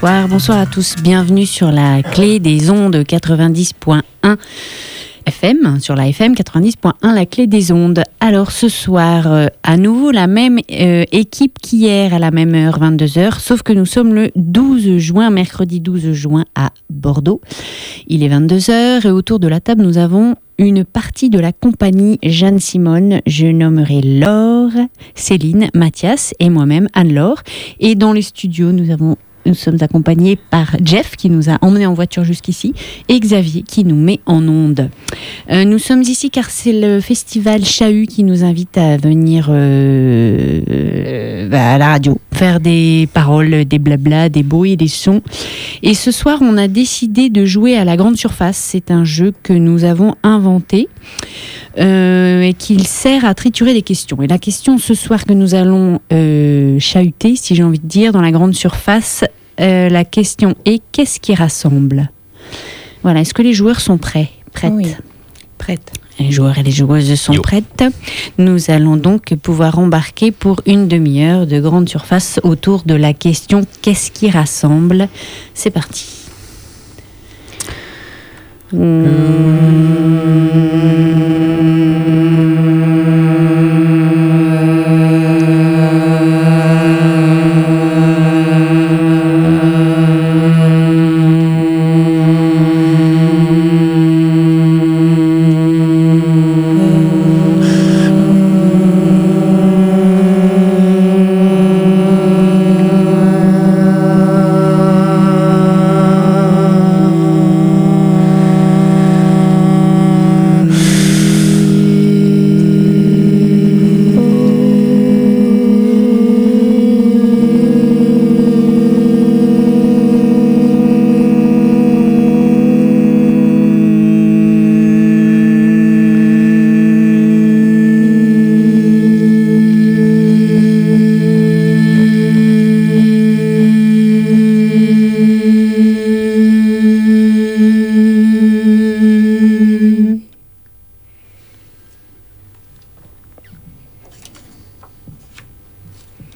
Bonsoir, à tous. Bienvenue sur la clé des ondes 90.1 FM, sur la FM 90.1, la clé des ondes. Alors ce soir, euh, à nouveau la même euh, équipe qu'hier à la même heure, 22h, sauf que nous sommes le 12 juin, mercredi 12 juin à Bordeaux. Il est 22h et autour de la table, nous avons une partie de la compagnie Jeanne Simone. Je nommerai Laure, Céline, Mathias et moi-même Anne-Laure. Et dans les studios, nous avons nous sommes accompagnés par Jeff qui nous a emmenés en voiture jusqu'ici et Xavier qui nous met en onde. Euh, nous sommes ici car c'est le festival Chahut qui nous invite à venir euh, euh, à la radio, faire des paroles, des blabla, des bruits des sons. Et ce soir, on a décidé de jouer à la grande surface. C'est un jeu que nous avons inventé. et qu'il sert à triturer des questions. Et la question ce soir que nous allons chahuter, si j'ai envie de dire, dans la grande surface, euh, la question est qu'est-ce qui rassemble? Voilà, est-ce que les joueurs sont prêts? Prêtes. Oui, prêtes. Les joueurs et les joueuses sont prêtes. Nous allons donc pouvoir embarquer pour une demi-heure de grande surface autour de la question qu'est-ce qui rassemble? C'est parti.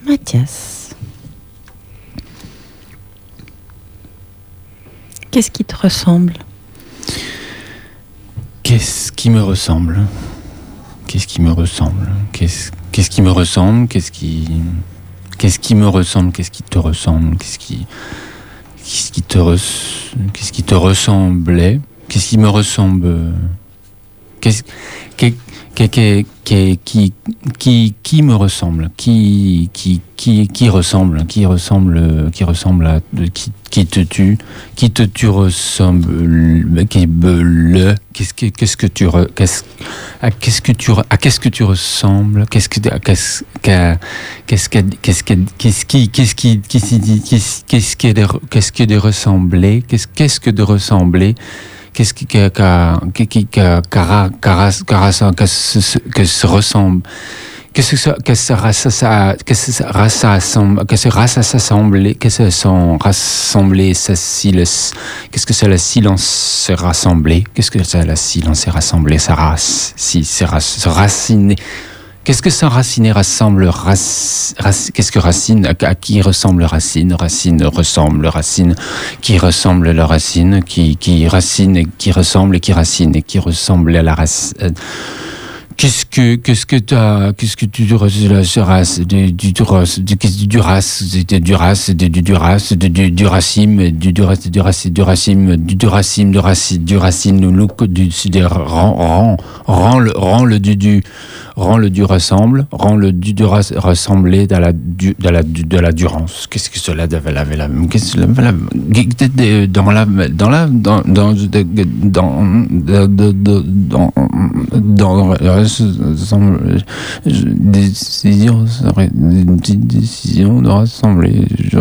Mathias. Qu'est-ce qui te ressemble? Qu'est-ce qui me ressemble? Qu'est-ce qui me ressemble? Qu'est-ce qui me ressemble? Qu'est-ce qui qu'est-ce qui me ressemble? Qu'est-ce qui te ressemble? Qu'est-ce qui qu'est-ce qui te res- qu'est-ce qui te ressemblait? Qu'est-ce qui me ressemble? Qu'est-ce qu'est- qui qui qui me ressemble Qui qui qui qui ressemble Qui ressemble qui ressemble à qui qui te tue Qui te tue ressemble Qui le Qu'est-ce que qu'est-ce que tu qu'est-ce à qu'est-ce que tu à qu'est-ce que tu ressembles? Qu'est-ce qu'est-ce qu'est-ce que qu'est-ce que qu'est-ce qui qu'est-ce qui qu'est-ce qui qu'est-ce qu'est-ce que de qu'est-ce que de ressembler Qu'est-ce qu'est-ce que de ressembler? Qu'est-ce qui qu'a que se que se ressemble? Qu'est-ce que ça, que ça, ça, que ça, rassemble, que ce rassembler, que ce sont rassemblés, ça, si le, qu'est-ce que c'est le silence se rassembler? Qu'est-ce que c'est le silence se rassembler, ça race, si, se raciner? Qu'est-ce que ça raciner rassemble, rac- rac- qu'est-ce que racine, à, à qui ressemble racine? Racine ressemble racine, qui ressemble la racine, qui, qui racine, qui ressemble et qui racine et qui ressemble à la racine. Qu'est-ce que qu'est-ce que t'as qu'est-ce que tu race du du du race du du race du race du du race du du racine du du race du racine du racine du du racine du racine du racine look du rend rend rend le rend le du du rend le du ressemble rend le du ressembler dans la du de la de la durance qu'est-ce que cela devait la la qu'est-ce que la- la- dans la dans la dans dans dans dans dans dans rassemble- décision décision de rassembler je,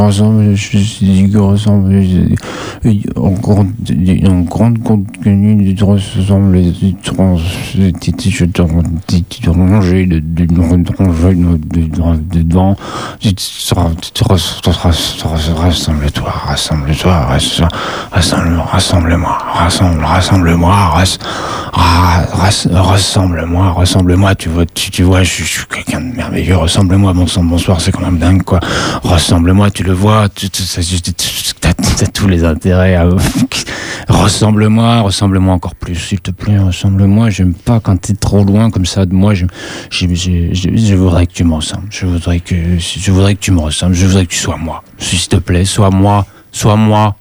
rassemble je dis que ressemble je- en grande en grande compte tenu du rassembler je tu tu rangé de devant rassemble-toi rassemble-toi rassemble rassemble-moi rassemble rassemble-moi ras- ra- ras- rassemble-moi rassemble-moi tu vois tu, vois je, suis- quelqu'un de merveilleux sang bonsoir c'est quand même dingue quoi ressemble-moi tu le vois t'as tous les intérêts ressemble-moi ressemble-moi encore plus s'il te plaît ressemble-moi. J'aime pas quand t'es trop loin comme ça de moi. Je, voudrais que tu me ressembles je voudrais que tu me ressembles. Je voudrais que tu sois moi. S'il te plaît sois moi sois moi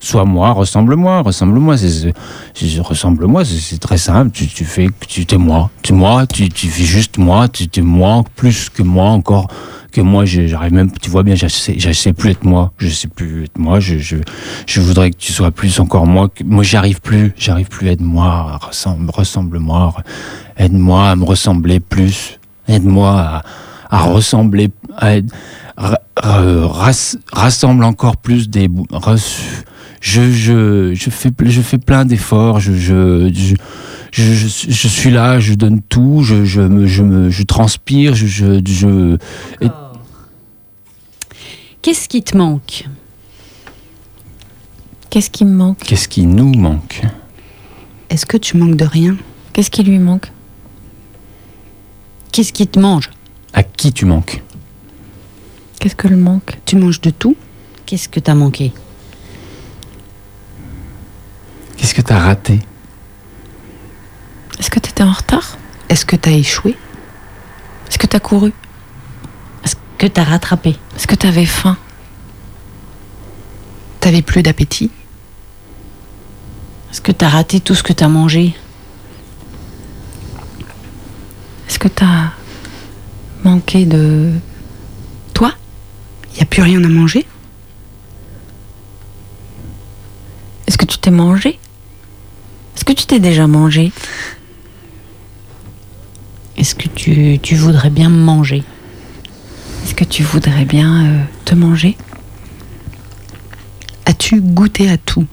sois moi ressemble-moi ressemble-moi. C'est ressemble-moi très simple. Tu, tu fais tu t'es moi. Tu moi tu, tu fais juste moi. Tu t'es moi plus que moi encore que moi j'arrive même tu vois bien je sais je sais plus être moi. Je sais plus être moi. Je, je, je voudrais que tu sois plus encore moi. Moi j'arrive plus. J'arrive plus aide-moi ressemble ressemble-moi re- aide-moi à me ressembler plus. Aide-moi à, ressembler à rassemble encore plus des je, je, je fais je fais plein d'efforts. Je, je, je je, suis là, je donne tout, je, je, me, je, transpire, je, Qu'est-ce qui te manque? Qu'est-ce qui me manque? Qu'est-ce qui nous manque? Est-ce que tu manques de rien? Qu'est-ce qui lui manque? Qu'est-ce qui te mange? À qui tu manques? Qu'est-ce que le manque? Tu manges de tout? Qu'est-ce que t'as manqué? Qu'est-ce que tu as raté? Est-ce que tu étais en retard? Est-ce que tu as échoué? Est-ce que tu as couru? Est-ce que t'as rattrapé. Est-ce que tu avais faim? T'avais plus d'appétit? Est-ce que t'as raté tout ce que t'as mangé? Est-ce que tu as manqué de toi? Il n'y a plus rien à manger? Est-ce que tu t'es mangé? Est-ce que tu t'es déjà mangé? Est-ce que tu, tu voudrais bien me manger? Que tu voudrais bien euh, te manger? As-tu goûté à tout?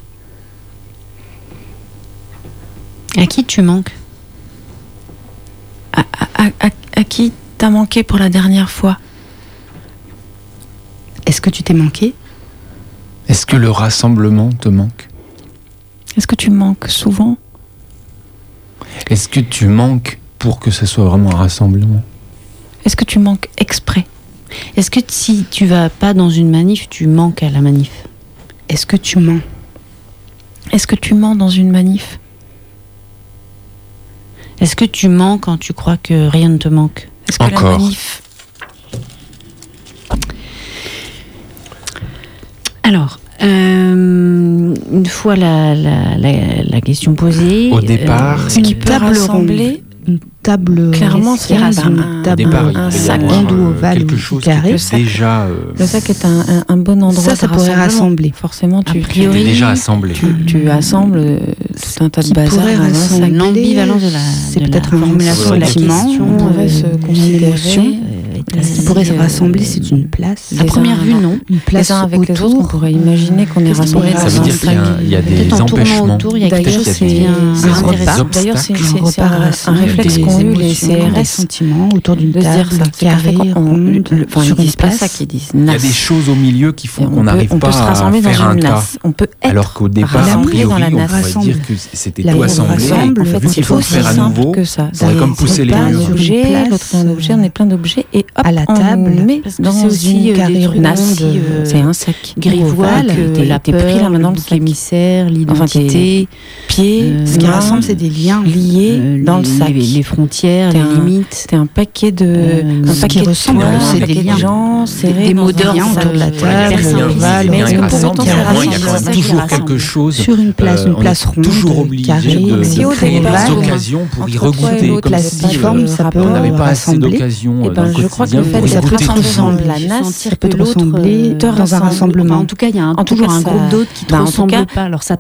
À qui tu manques? À, à- à- à qui t'as manqué pour la dernière fois? Est-ce que tu t'es manqué? Est-ce que le rassemblement te manque? Est-ce que tu manques souvent? Est-ce que tu manques pour que ce soit vraiment un rassemblement? Est-ce que tu manques exprès? Est-ce que si tu vas pas dans une manif, tu manques à la manif? Est-ce que tu mens? Est-ce que tu mens dans une manif? Est-ce que tu mens quand tu crois que rien ne te manque? Est-ce que Encore. la manif? Alors, euh, une fois la, la, la, la question posée. Au départ, euh, Ce qui peut rassembler table Clairement, c'est un- Une un- sac ou ovale quelque ou chose carré. qui était déjà, euh, Le sac est un, un- un bon endroit Ça, ça pourrait rassembler. Forcément, tu, priori, déjà assemblé. tu, tu assembles euh, tout un tas de bazar. L'ambivalence de la, C'est peut-être un formulation de la sentiment, question. On pourrait euh, se une considérer est Ce qui pourrait se euh, rassembler, c'est une place. les À première vue, non. Une Les place uns avec les autour. autres, on pourrait imaginer qu'on est rassemblés pourrait dans Ça veut un dire qu'il y a, des Peut-être en tournant empêchements. autour, il y a quelque D'ailleurs, chose c'est intéressant. D'ailleurs, c'est Un réflexe qu'ont eu les CRS sentiments autour d'une table carrée, ronde, sur ils une disent pas ça, place. qu'ils disent Il y a des choses au milieu qui font on qu'on n'arrive on pas peut se rassembler à dans faire un une tas. NAS. On peut être Alors qu'au départ, a priori, dans la on pourrait dire que c'était tout assemblé. rassemble, En fait, vu c'est qu'il faut faire à simple nouveau. que ça. faudrait Ça comme pousser les murs. l'autre est un objet, on est plein d'objets et hop, à la on table, met parce que dans c'est aussi, une euh, des carré aussi, euh, C'est un sac Grivois, que t'es- la peur, pris là maintenant le le bouc sac. émissaire, Enfin, t'es- l'identité, Pied, Euh, Ce qui main, rassemble, c'est des liens. liés euh, dans le sac. les, frontières, les limites. C'est un paquet de, Euh, un paquet qui de c'est des liens. gens Des- dans mots d'ordre autour de la table, mais est-ce un que pour autant ça au moins, il y a rassemble toujours quelque chose. Sur une place, Euh, une on place ronde, toujours obligé carrée, de, créer des on- occasions pour y regoûter. Comme la si difforme, euh, ça peut on n'avait pas assez d'occasions euh, dans le crois que le fait d'être ensemble. la NAS, peut te ressembler euh, dans un rassemble. rassemblement. En tout cas, il y a toujours un ça- groupe d'autres qui te bah, en tout ressemblent cas- pas. Alors ça,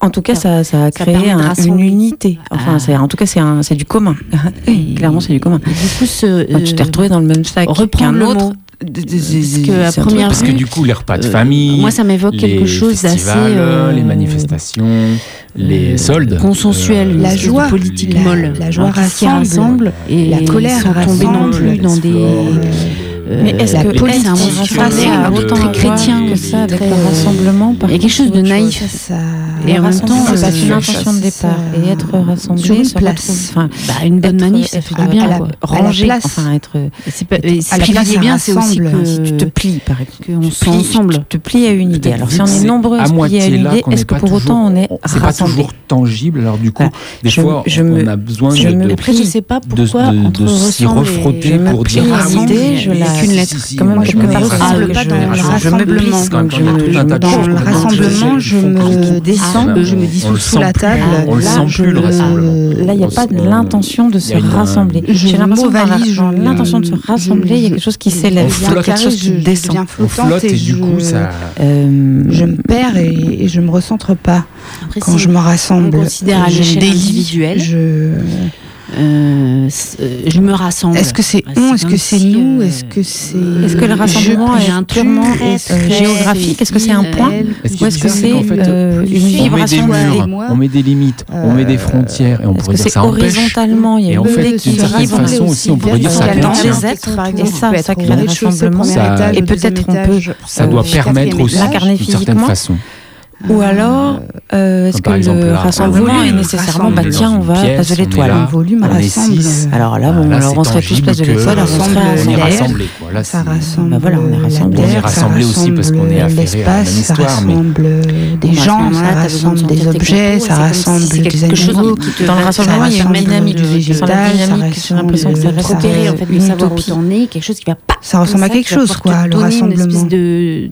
En, tout cas, ça, a créé une unité. Enfin, en tout cas, c'est, du commun. Clairement, c'est du commun. Du coup, tu t'es euh, retrouvé dans le même sac qu'un autre. Parce que à première Parce que du coup, les repas de euh, famille, moi, ça m'évoque quelque chose d'assez euh, les manifestations, les euh, soldes, consensuel, euh, La joie, politique la- molle, la joie hein, rassemble, et la colère sans tomber non plus dans des Mais est-ce que politique, un mot autant chrétien, que ça avec le euh, rassemblement il y a quelque chose de naïf. Et en même temps, c'est euh, une intention de départ et être rassemblé, sur une place. bah, une bonne manif, ça fait du bien. place. enfin être ce qui ça bien, c'est aussi que si tu te plies par exemple. qu'on soit ensemble. Tu te plies à une idée. Alors si on est nombreux à se plier à une idée, est-ce que pour autant on est c'est pas toujours tangible. Alors du coup, Voilà. des fois, on a besoin de, Après, je sais pas pourquoi de- s'y refrotter pour dire ah je la- qu'une si, lettre. si, Quand même quelque je me part, c'est ah, je- pas dans le je- je le rassemblement, je me descends, je me dissous sous la table. On sent plus, le rassemblement. Là, il n'y a pas l'intention de se rassembler. J'ai l'impression l'intention de se rassembler, il y a quelque chose qui s'élève, il y a quelque chose qui descend. On flotte et du je- coup, ça. Euh, Je me perds et, je me recentre pas quand si je me rassemble. on considère à Je l'échelle individuelle, Je... euh, euh, je me rassemble. Est-ce que c'est Bah, on Est-ce que c'est si, nous euh, Est-ce que c'est Est-ce que le rassemblement est un purement géographique? Est-ce que c'est un point? Est-ce Ou est-ce que c'est une fine. on met des vibration on met des limites, on met des frontières et on pourrait dire ça empêche. horizontalement Il y a Et une en fait, d'une certaine façon aussi, on pourrait dire ça les êtres, par exemple, ça, ça crée rez-de-chaussée, rassemblement. Et peut-être on étage. Ça doit permettre aussi, d'une certaine façon. Ou alors, euh, est-ce que exemple, le là, rassemblement est nécessairement, bah tiens, on va à pièce, Place de l'Étoile. volume rassemble. six. Alors là, bon, Là, alors on serait tous Place de l'Étoile, alors on serait rassemblés. quoi. Là, Ça rassemble Bah voilà, on est rassemblés. On est ça rassemblés aussi parce qu'on est affairés à la même l'espace, ça rassemble des ce gens, ça rassemble des objets, ça rassemble des quelque chose animaux. qui te Dans le rassemblement, il y a une dynamique la végétal, j'ai l'impression que ça reste repérer en fait une de savoir où t'en es, quelque chose qui va pas Ça ressemble à quelque chose, quoi, le rassemblement. espèce de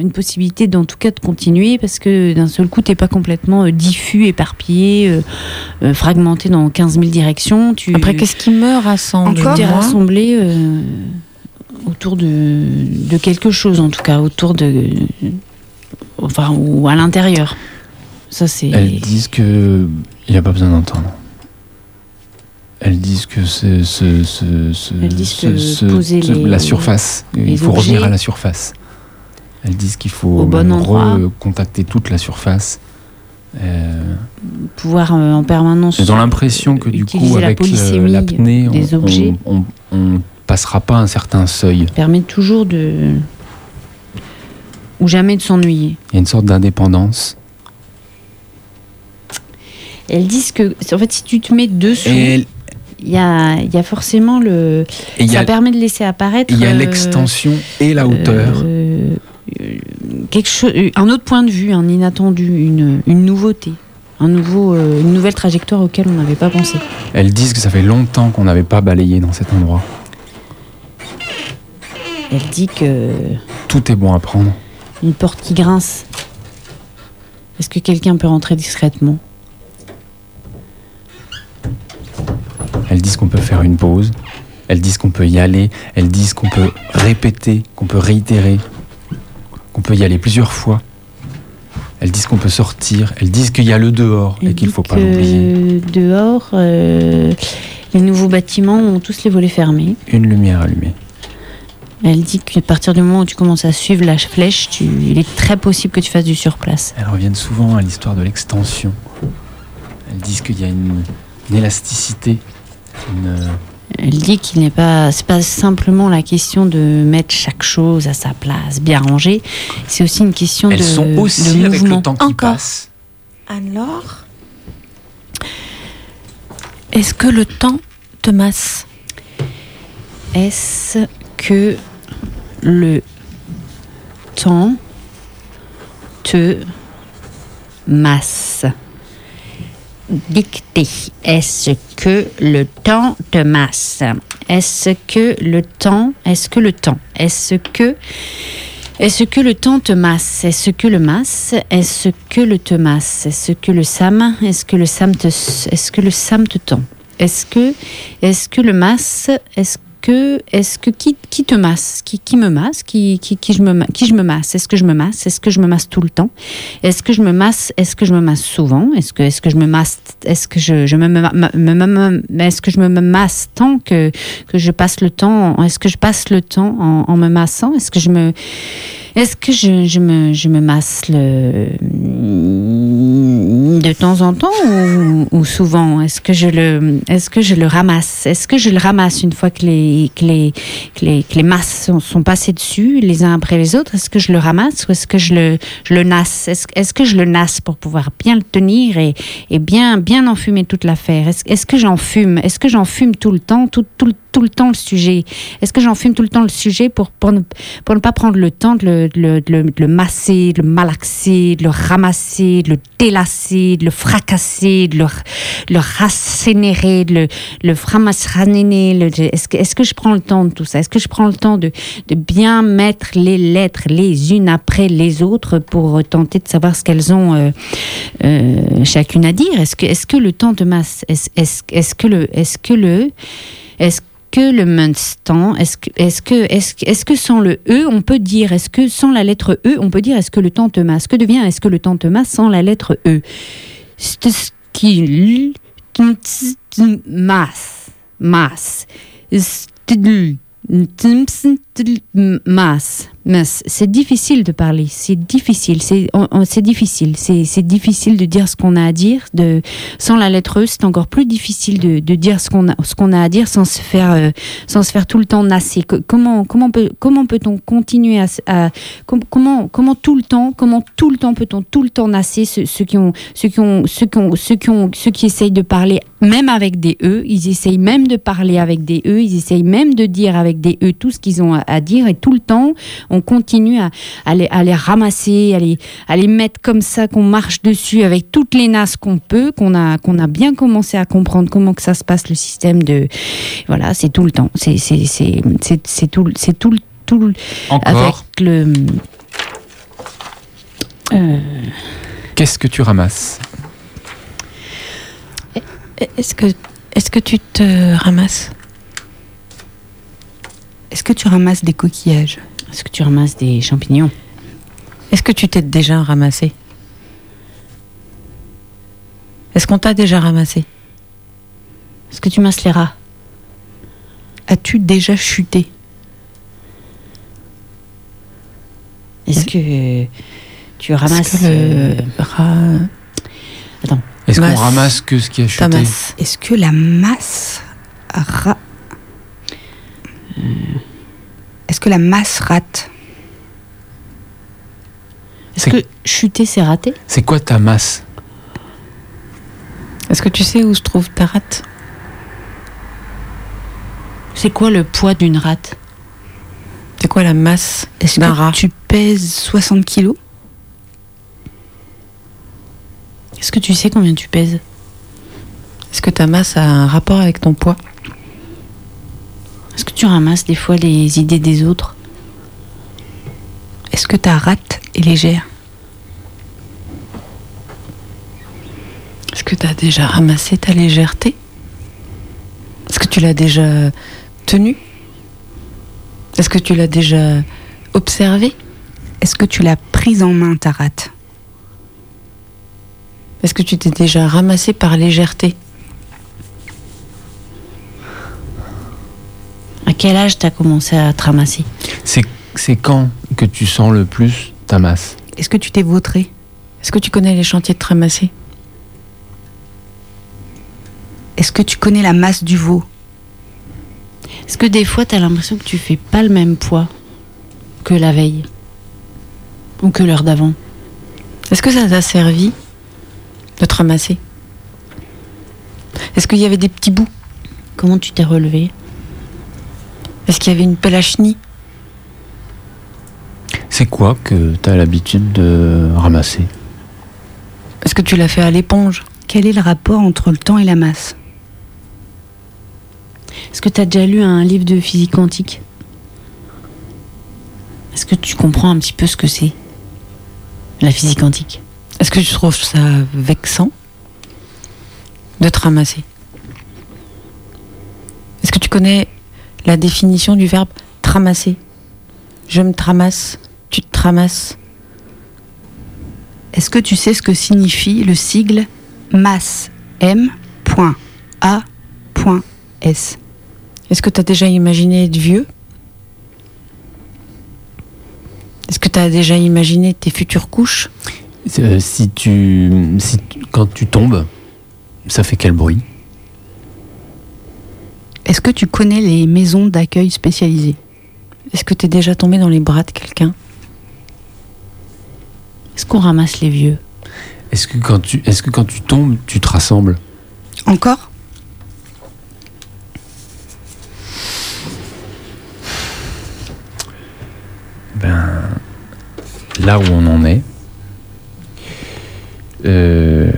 une possibilité d'en tout cas de continuer parce que d'un seul coup t'es pas complètement euh, diffus éparpillé euh, euh, fragmenté dans 15 000 directions tu Après, qu'est-ce qui me rassemble Encore t'es rassemblé euh, autour de, de quelque chose en tout cas autour de enfin ou à l'intérieur ça c'est Elles disent que il n'y a pas besoin d'entendre. Elles disent que c'est ce, ce, ce- la surface. il faut revenir à la surface. Elles disent qu'il faut Au bon recontacter toute la surface. Euh, pouvoir euh, en permanence J'ai l'impression que du coup, avec polysémie l'apnée, on, on passera pas un certain seuil. permet toujours de ou jamais de s'ennuyer Il y a une sorte d'indépendance. elles disent que en fait si tu te mets dessous Et il y a, il y a forcément le et il y ça a, permet de laisser apparaître il y a euh, l'extension et la hauteur. euh, euh, quelque chose un autre point de vue un inattendu une, une nouveauté un nouveau euh, une nouvelle trajectoire auquel on n'avait pas pensé Elles disent que ça fait longtemps qu'on n'avait pas balayé dans cet endroit. elle dit que Tout est bon à prendre. une porte qui grince est-ce que quelqu'un peut rentrer discrètement? Elles disent qu'on peut faire une pause. Elles disent qu'on peut y aller. Elles disent qu'on peut répéter, qu'on peut réitérer, qu'on peut y aller plusieurs fois. Elles disent qu'on peut sortir. Elles disent qu'il y a le dehors et qu'il dit faut pas l'oublier. Dehors, euh, les nouveaux bâtiments ont tous les volets fermés. Une lumière allumée. Elle dit qu'à partir du moment où tu commences à suivre la flèche, tu, il est très possible que tu fasses du surplace. Elles reviennent souvent à l'histoire de l'extension. Elles disent qu'il y a une, une élasticité. Une, Elle dit qu'il n'est pas, c'est pas simplement la question de mettre chaque chose à sa place, bien rangée. C'est aussi une question Elles de, sont aussi de avec mouvement. le temps qui Encore. passe. Alors, est-ce que le temps te masse Est-ce que le temps te masse? Dictée. Est-ce que le temps te masse Est-ce que le temps Est-ce que le temps Est-ce que est-ce que le temps te masse Est-ce que le masse Est-ce que le te masse Est-ce que le sam Est-ce que le sam te Est-ce que le sam te tend Est-ce que est-ce que le masse que, est-ce que qui, qui te masse, qui, qui me masse, qui, qui, qui je me, qui je me masse, est-ce que je me masse, est-ce que je me masse tout le temps, est-ce que je me masse, est-ce que je me masse souvent, est-ce que, est-ce que je me masse, est-ce que je, je me- me- me- est-ce que je me masse tant que, que je passe le temps, est-ce que je passe le temps en, en me massant, est-ce que je me, est-ce que je, me, je me masse le, de temps en temps ou, ou souvent? Est-ce que je le, est-ce que je le ramasse? Est-ce que je le ramasse une fois que les, que les, que les, que les masses sont, sont passées dessus, les uns après les autres? Est-ce que je le ramasse ou est-ce que je le, je le nasse? Est-ce est-ce que je le nasse pour pouvoir bien le tenir et, et bien, bien enfumer toute l'affaire? Est-ce est-ce que j'en fume? Est-ce que j'en fume tout le temps, tout, tout, tout le temps le sujet? Est-ce que j'en fume tout le temps le sujet pour, pour, ne, pour ne pas prendre le temps de le, de le, masser, le malaxer, le ramasser, le délasser, le fracasser, le, le le, le Est-ce que, est que je prends le temps de tout ça? Est-ce que je prends le temps de, de bien mettre les lettres les unes après les autres pour tenter de savoir ce qu'elles ont euh, euh, chacune à dire? Est-ce que, est que le temps de masse, est-ce est est que le, est-ce que le, est-ce le Munstan, est-ce que, est-ce que, est-ce que, sans le E, on peut dire, est-ce que sans la lettre E, on peut dire, est-ce que le temps te masse Que devient, est-ce que le temps te masse sans la lettre E? C'est difficile de parler, c'est difficile, c'est difficile, c'est difficile de dire ce qu'on a à dire. Sans la lettre E, c'est encore plus difficile de, dire ce qu'on a à dire sans se faire euh, sans se faire tout le temps nasser. Co- Comment comment peut comment peut-on continuer à, comment tout le temps comment tout le temps peut-on tout le temps nasser ceux qui essayent de parler même avec des E, ils essayent même de parler avec des E, ils essayent même de dire avec des E tout ce qu'ils ont à, à dire et tout le temps on continue à, à les, à les ramasser, à les, à les mettre comme ça, qu'on marche dessus avec toutes les nasses qu'on peut, qu'on a, qu'on a bien commencé à comprendre comment que ça se passe le système de, voilà, c'est tout le temps, c'est, tout, c'est tout, le- tout le- avec Encore, le, euh, qu'est-ce que tu ramasses? Est-ce que, est-ce que tu te ramasses? Est-ce que tu ramasses des coquillages? Est-ce que tu ramasses des champignons? Est-ce que tu t'es déjà ramassé? Est-ce qu'on t'a déjà ramassé? Est-ce que tu masses les rats? As-tu déjà chuté? Est-ce que tu ramasses que euh, le rat Est-ce qu'on Masse. ramasse que ce qui a chuté? Est-ce que la masse ra... Est-ce que la masse rate Est-ce que chuter c'est raté C'est quoi ta masse Est-ce que tu sais où se trouve ta rate C'est quoi le poids d'une rate C'est quoi la masse Est-ce d'un que rat tu pèses 60 kilos Est-ce que tu sais combien tu pèses Est-ce que ta masse a un rapport avec ton poids tu ramasses des fois les idées des autres Est-ce que ta rate est légère Est-ce que tu as déjà ramassé ta légèreté Est-ce que tu l'as déjà tenue Est-ce que tu l'as déjà observée Est-ce que tu l'as prise en main, ta rate? Est-ce que tu t'es déjà ramassé par légèreté? Quel âge t'as commencé à te ramasser C'est quand que tu sens le plus ta masse Est-ce que tu t'es vautré? Est-ce que tu connais les chantiers de te ramasser? Est-ce que tu connais la masse du veau? Est-ce que des fois t'as l'impression que tu fais pas le même poids que la veille? Ou que l'heure d'avant? Est-ce que ça t'a servi de te ramasser? Est-ce qu'il y avait des petits bouts? Comment tu t'es relevé? Est-ce qu'il y avait une chenille C'est quoi que tu as l'habitude de ramasser? Est-ce que tu l'as fait à l'éponge. Quel est le rapport entre le temps et la masse? Est-ce que t'as déjà lu un livre de physique quantique? Est-ce que tu comprends un petit peu ce que c'est la physique quantique? Est-ce que tu trouves ça vexant de te ramasser? Est-ce que tu connais la définition du verbe tramasser. Je me tramasse, tu te tramasses. Est-ce que tu sais ce que signifie le sigle MAS M.A.S Est-ce que tu as déjà imaginé être vieux? Est-ce que tu as déjà imaginé tes futures couches? Euh, si tu- quand tu tombes, ça fait quel bruit? Est-ce que tu connais les maisons d'accueil spécialisées? Est-ce que tu es déjà tombé dans les bras de quelqu'un? Est-ce qu'on ramasse les vieux? Est-ce que quand tu, est-ce que quand tu tombes, tu te rassembles? Encore? Ben, là où on en est, euh,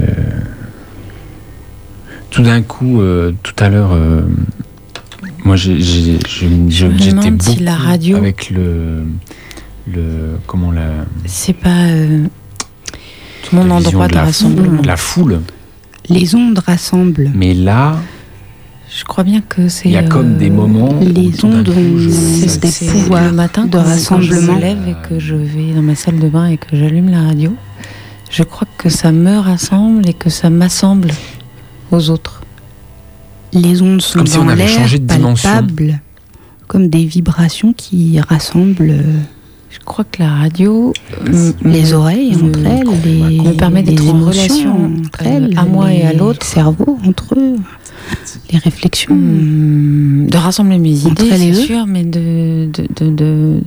tout d'un coup, euh, tout à l'heure, euh, moi j'étais beaucoup la radio- avec le, le comment la, C'est pas euh, mon endroit de rassemblement. la foule, Les ondes rassemblent. mais là, Je crois bien que c'est. il y a comme euh, des moments. où les ondes C'est des pouvoirs le matin de quand- quand rassemblement. je me lève et que je vais dans ma salle de bain et que j'allume la radio. Je crois que ça me rassemble et que ça m'assemble aux autres. Les ondes sont Comme dans on l'air, de palpables, comme des vibrations qui rassemblent euh, Je crois que la radio m- les oreilles me- entre elles, les, me permet d'être en relation, entre euh, elles, à moi et à l'autre. cerveaux entre eux, les réflexions. Hmm, de rassembler mes Entre idées, c'est sûr, mais de de- de- de-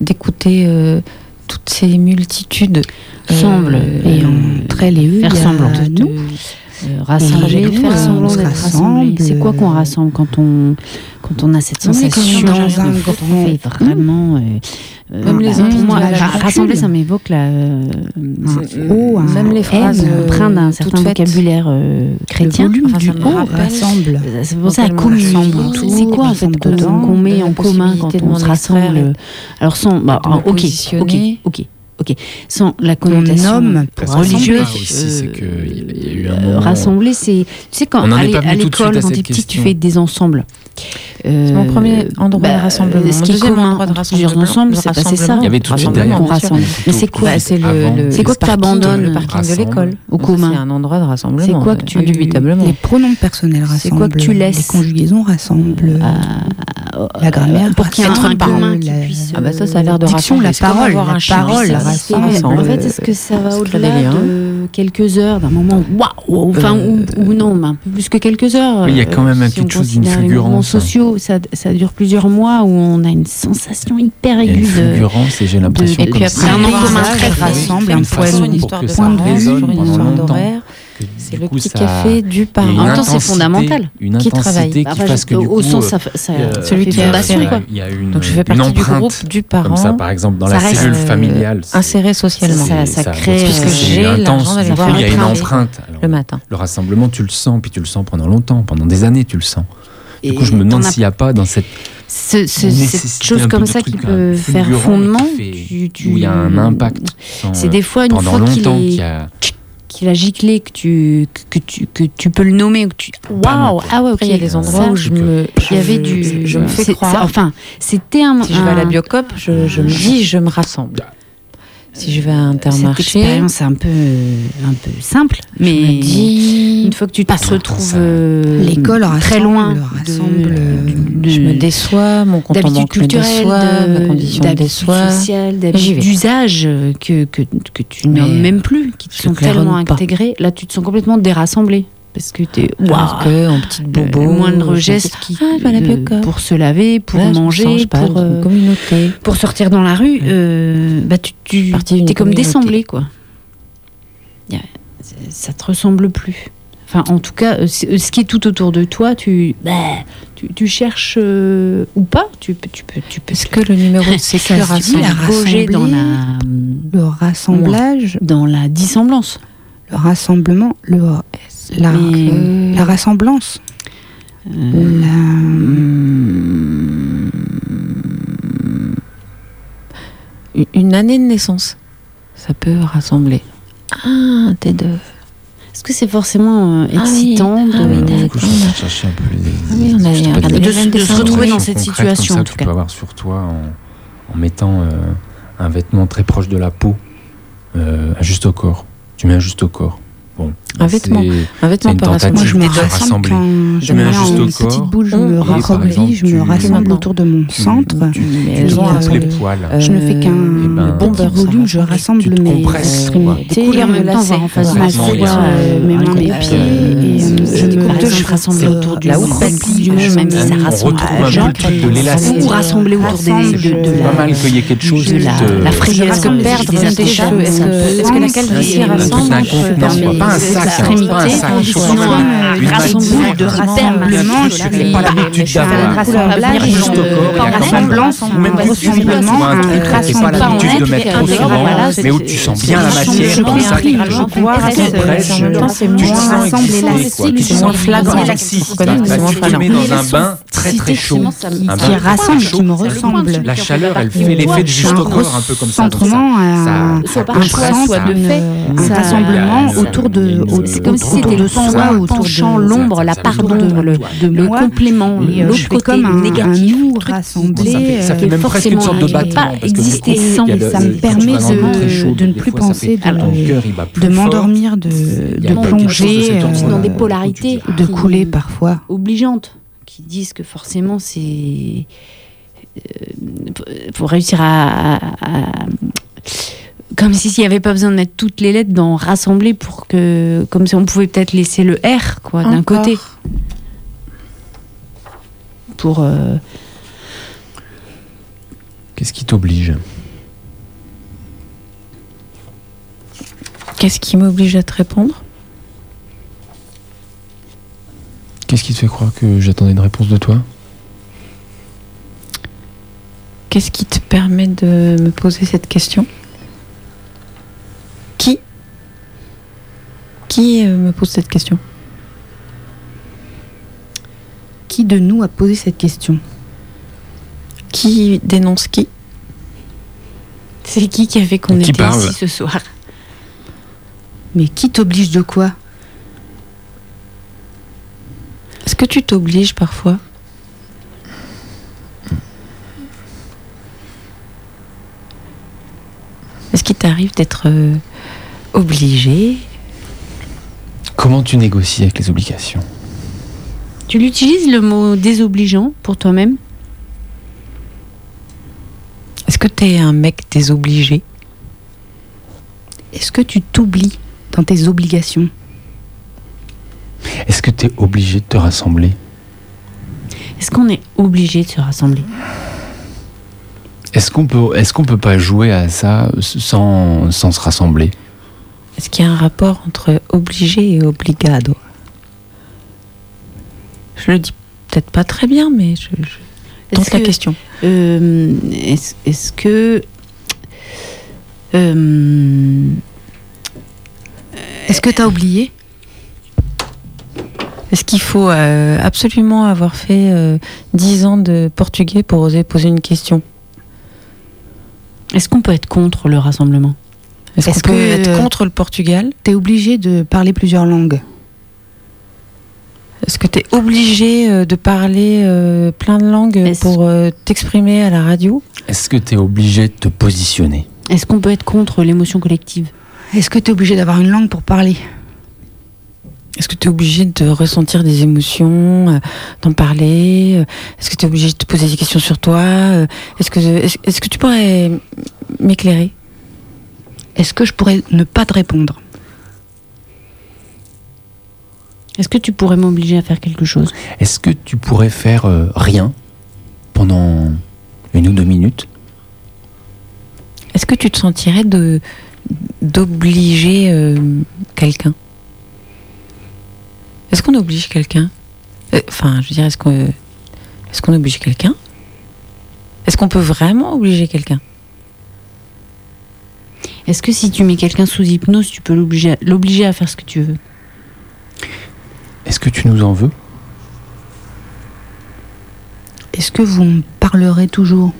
d'écouter euh, toutes ces multitudes euh, Semble. Et entre elles et eux, faire semblant. nous. Euh, rassembler, faire nous, semblant d'être rassemblé. rassemble, C'est quoi qu'on euh, rassemble quand on, quand on a cette sensation on est dans un grand- fait vraiment. euh, euh, Même les bah, individus moi, rassembler, ça m'évoque la. euh, C'est- un O, un même les phrases M, euh, empreint d'un certain vocabulaire euh, chrétien. Le Enfin, ça me rappelle- rassemble. Euh, C'est pour ça, communion, rassemble c'est- quoi en fait qu'on qu'on met en commun quand on se rassemble Alors sans, bah, me ok, ok, ok, ok, sans la connotation que religieuse. c'est euh, un euh, rassembler, c'est. Tu sais, quand à l'école, quand t'es petit, tu fais des ensembles. C'est mon premier endroit de rassemblement. Euh, Ce Mon qui est deuxième commun endroit de plusieurs rassemblement, c'est c'est ça. Il y avait tout de suite qu'on rassemble. Mais c'est quoi Bah, c'est le, le- C'est quoi que tu parking- abandonnes Le parking de l'école. Au commun. C'est un endroit de rassemblement. C'est quoi que tu- Indubitablement. Les pronoms personnels rassemblent. quoi que tu laisses Les conjugaisons rassemblent. Euh, La grammaire pour qu'il y ait un commun qui la- puisse. Ah bah ça, ça a l'air de rassembler. la C'est parole, avoir la parole, Rassemble. En Euh, fait, est-ce que ça va au-delà de quelques heures, d'un moment waouh, enfin Euh, ou, ou non, mais un peu plus que quelques heures. Oui, il y a quand même euh, un si on quelque chose d'une fulgurance, sociaux, ça, ça dure plusieurs mois où on a une sensation hyper aiguë une de. fulgurance et j'ai l'impression et puis après, un moment rassemble rassemble un point de une vue, une histoire d'horaire. C'est le coup, petit ça- café du parent. En même temps, c'est fondamental. Une Qui travaille. qui Enfin, fasse que au, du au coup, sens, euh, ça, ça, euh, celui qui a fondation, quoi. Il y a une, Donc je fais partie du groupe du comme parent ça, par exemple, dans Ça la cellule euh, familiale. inséré socialement. Ça- crée, puisque j'ai intense, du coup, il y a un une empreinte. Le matin. Le rassemblement, tu le sens, puis tu le sens pendant longtemps, pendant des années, tu le sens. Du coup, je me demande s'il n'y a pas dans cette ce- cette chose comme ça qui peut peu faire fondement. où il y a un impact. C'est des fois une fois qu'il est- qu'il a giclé, que tu, que, tu, que tu peux le nommer, ou que tu. Waouh! quoi. Ah ouais, ok. Après, il y a des endroits Ça, où je me, Il y avait du. je, je me fais croire. Enfin, c'était un. si je vais à la Biocop, je, je me dis, je me rassemble. Si je vais à Cette Intermarché, expérience est un peu, un peu simple, je mais me dis, une fois que tu te retrouves ça. euh, L'école très loin, rassemble, de, de- je me déçois, mon compte en banque me déçoit, ma de- condition me déçoit. d'usage que, que, que tu n'aimes même plus, qui te sont tellement intégrés. Là, tu te sens complètement dérassemblé. Parce que tu es. Parce que en petite bobo, le moindre geste qui, Ah, pour se laver, pour Ouais, manger, pas, euh, communauté. pour sortir dans la rue, Ouais. euh, bah tu, tu es comme désemblé quoi. Ça te ressemble plus. Enfin, en tout cas, euh, ce qui est tout autour de toi, tu, bah, tu, tu cherches euh, ou pas, tu tu peux, tu peux Est-ce que le numéro de la gauger dans la, Le rassemblage, dans la dissemblance. le rassemblement, le, la, Mais- euh, la rassemblance. Euh, La- Une année de naissance, ça peut rassembler. Ah, t'es de. Est-ce que c'est forcément euh, Ah oui. excitant Ah de, oui, coup, je un peu les. Ah oui, on regardé se retrouver dans cette situation ça en que tout tu peux avoir sur toi en, en mettant euh, un vêtement très proche de la peau, euh, juste au corps. Tu mets un juste au corps. Bon, Un vêtement. Un vêtement une par. Moi, je me rassemble quand je mets me un mets juste en au petite corps. boule, je me rassemble, exemple, je me rassemble autour de mon Tu- centre. tu- les poils. euh, Je ne fais qu'un Eh ben, bon volume, je rassemble tu te mes extrémités, me en même temps, lasser. voir en face ma euh, mes mains, mes pieds, euh, euh, je me euh, autour du même même si ça rassemble gens, l'élastique. rassembler autour des, de, de C'est la, pas mal qu'il y ait quelque chose de la, frayeur rassemble de- perdre des cheveux. Est-ce que, est-ce que la calvitie euh, rassemble pas un une de rassemblement, je t'as pas l'habitude d'avoir. rassemblage, ressemblance, ou même tu rassemblement, un truc que t'as pas rassemblement. l'habitude de mettre trop souvent, mais où tu sens bien la matière c'est- ça. je crois tu sens exister. Tu sens flagrant. tu te mets dans un bain très très chaud. Un bain qui rassemble, chaud, qui me ressemble. La chaleur, elle fait l'effet de juste au corps, un peu comme ça. Centrement, un, soit par un choix, soit de fait, un rassemblement autour de, C'est comme si c'était le penchant, l'ombre, la le, de toi. de le moi. complément, Et, euh, l'autre côté, comme le négatif. rassemblé. Ça fait, ça fait euh, même presque une sorte de battement. exister sans, ça me permet de, ne plus penser, de, m'endormir, de, plonger, euh, dans des polarités. de couler parfois. obligeantes qui disent que forcément c'est euh, pour réussir à, à- à- comme si s'il n'y avait pas besoin de mettre toutes les lettres dans rassembler pour que comme si on pouvait peut-être laisser le R quoi d'un côté. Pour euh, Qu'est-ce qui t'oblige Qu'est-ce qui m'oblige à te répondre? Qu'est-ce qui te fait croire que j'attendais une réponse de toi? Qu'est-ce qui te permet de me poser cette question Qui Qui euh, me pose cette question? Qui de nous a posé cette question? Qui dénonce qui? C'est qui qui a fait qu'on était parle? ici ce soir? Mais qui t'oblige de quoi? Est-ce que tu t'obliges parfois? Est-ce qu'il t'arrive d'être euh, obligé? Comment tu négocies avec les obligations tu l'utilises le mot désobligeant pour toi-même Est-ce que t'es un mec désobligé Est-ce que tu t'oublies dans tes obligations Est-ce que tu es obligé de te rassembler est-ce qu'on est obligé de se rassembler Est-ce qu'on peut, est-ce qu'on peut pas jouer à ça sans, sans se rassembler? Est-ce qu'il y a un rapport entre obligé et obligado? Je le dis peut-être pas très bien, mais je, je tente Est-ce la que- question. Euh, est-ce, est-ce que euh, Est-ce que tu as oublié? Est-ce qu'il faut euh, absolument avoir fait euh, 10 ans de portugais pour oser poser une question? Est-ce qu'on peut être contre le rassemblement? Est-ce qu'on peut que, être euh, contre le Portugal? Tu es obligé de parler plusieurs langues? Est-ce que tu es obligé euh, de parler euh, plein de langues pour euh, t'exprimer à la radio? Est-ce que tu es obligé de te positionner? Est-ce qu'on peut être contre l'émotion collective? Est-ce que tu es obligé d'avoir une langue pour parler? Est-ce que tu es obligé de ressentir des émotions, euh, d'en parler? Euh, Est-ce que tu es obligé de te poser des questions sur toi? Euh, Est-ce que, est-ce, est-ce que tu pourrais m'éclairer? Est-ce que je pourrais ne pas te répondre? Est-ce que tu pourrais m'obliger à faire quelque chose? Est-ce que tu pourrais faire euh, rien pendant une ou deux minutes? Est-ce que tu te sentirais de, d'obliger euh, quelqu'un? Est-ce qu'on oblige quelqu'un? Euh, Enfin, je veux dire, est-ce qu'on, est-ce qu'on oblige quelqu'un? Est-ce qu'on peut vraiment obliger quelqu'un? Est-ce que si tu mets quelqu'un sous hypnose, tu peux l'obliger à faire ce que tu veux? Est-ce que tu nous en veux? Est-ce que vous me parlerez toujours?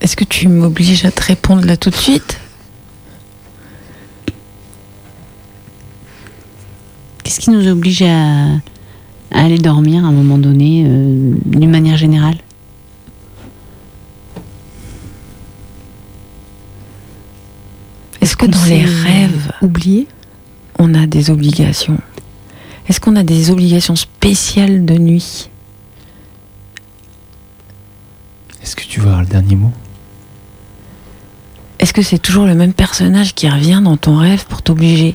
Est-ce que tu m'obliges à te répondre là tout de suite? Qu'est-ce qui nous oblige à, aller dormir à un moment donné, euh, d'une manière générale? Que dans les rêves, Oublié on a des obligations. Est-ce qu'on a des obligations spéciales de nuit? Est-ce que tu avoir le dernier mot? Est-ce que c'est toujours le même personnage qui revient dans ton rêve pour t'obliger?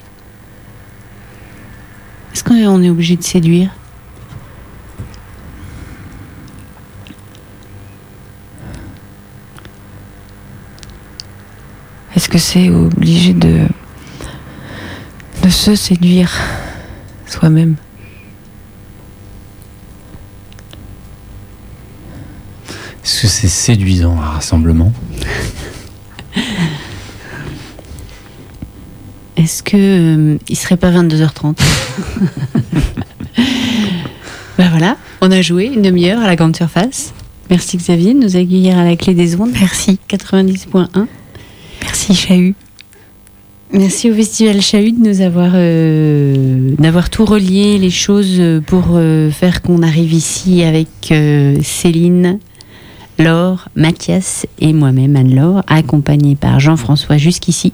Est-ce qu'on est obligé de séduire? Est-ce que c'est obligé de de se séduire soi-même Est-ce que c'est séduisant un rassemblement? Est-ce que euh, il serait pas 22h30 Ben voilà, on a joué une demi-heure à la grande surface. Merci Xavier de nous accueillir à la clé des ondes. Merci. 90.1. Merci Chahut. Merci au Festival Chahut de nous avoir, euh, d'avoir tout relié les choses pour euh, faire qu'on arrive ici avec euh, Céline, Laure, Mathias et moi-même Anne-Laure, accompagnés par Jean-François jusqu'ici.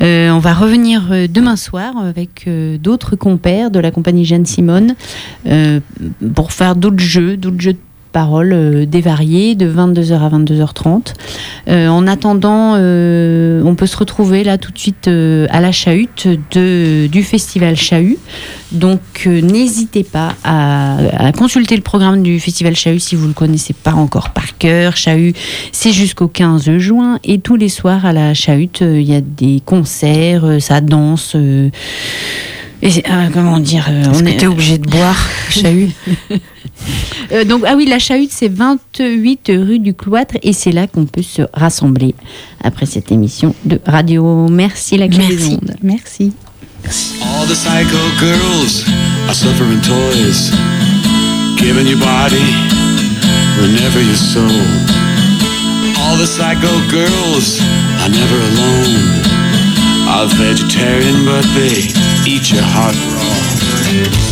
Euh, on va revenir euh, demain soir avec euh, d'autres compères de la compagnie Jeanne Simone euh, pour faire d'autres jeux, d'autres jeux de parole euh, dévariés de 22h à 22h30. Euh, en attendant, euh, on peut se retrouver là tout de suite à la chahute de, du festival Chahut. Donc n'hésitez pas à, à consulter le programme du festival Chahut si vous ne le connaissez pas encore par cœur. Chahut, c'est jusqu'au 15 juin et tous les soirs à la chahute, il y a des concerts, ça danse. et comment dire euh, Est-ce on que est- tu es obligé de boire, Chahut? euh, donc, ah oui, la chahute, c'est 28 rue du Cloître et c'est là qu'on peut se rassembler après cette émission de radio. Merci, la clé Merci. ondes. Merci. All the psycho girls are suffering toys, giving your body but never your soul. All the psycho girls are never alone, are vegetarian but they eat your heart raw.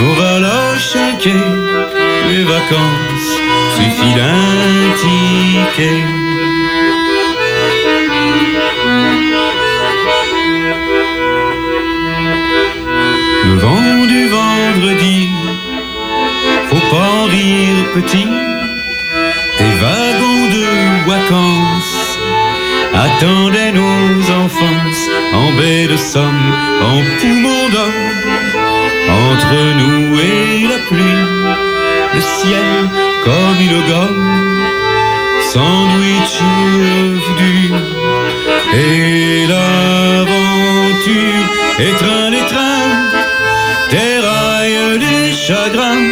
Nos valoches quai, les vacances, suffit d'un ticket. Le vent du vendredi, faut pas en rire petit, des wagons de vacances attendaient nos enfances en baie de Somme, en poumon d'or, entre nous et la pluie, le ciel comme une gomme, sandwich dur. Et l'aventure étreint les trains, déraille les chagrins,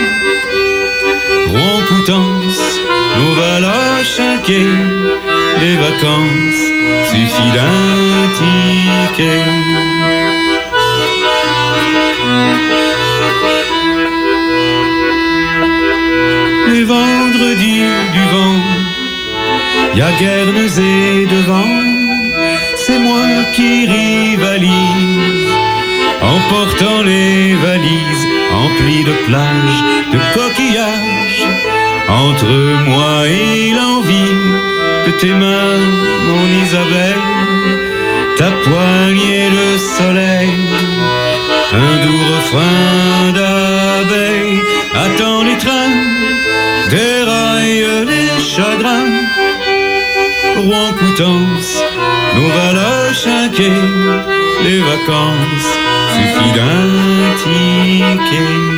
rompoutance, nous voilà chinquer, les vacances suffit d'un ticket. Y a nausée devant, c'est moi qui rivalise, en portant les valises emplies de plages, de coquillages, entre moi et l'envie de tes mains, mon Isabelle, ta poignée le soleil, un doux refrain d'abeille, attend les trains, déraille les chagrins, Rouen Coutances, nous voilà chinquer, les vacances, suffit d'un ticket.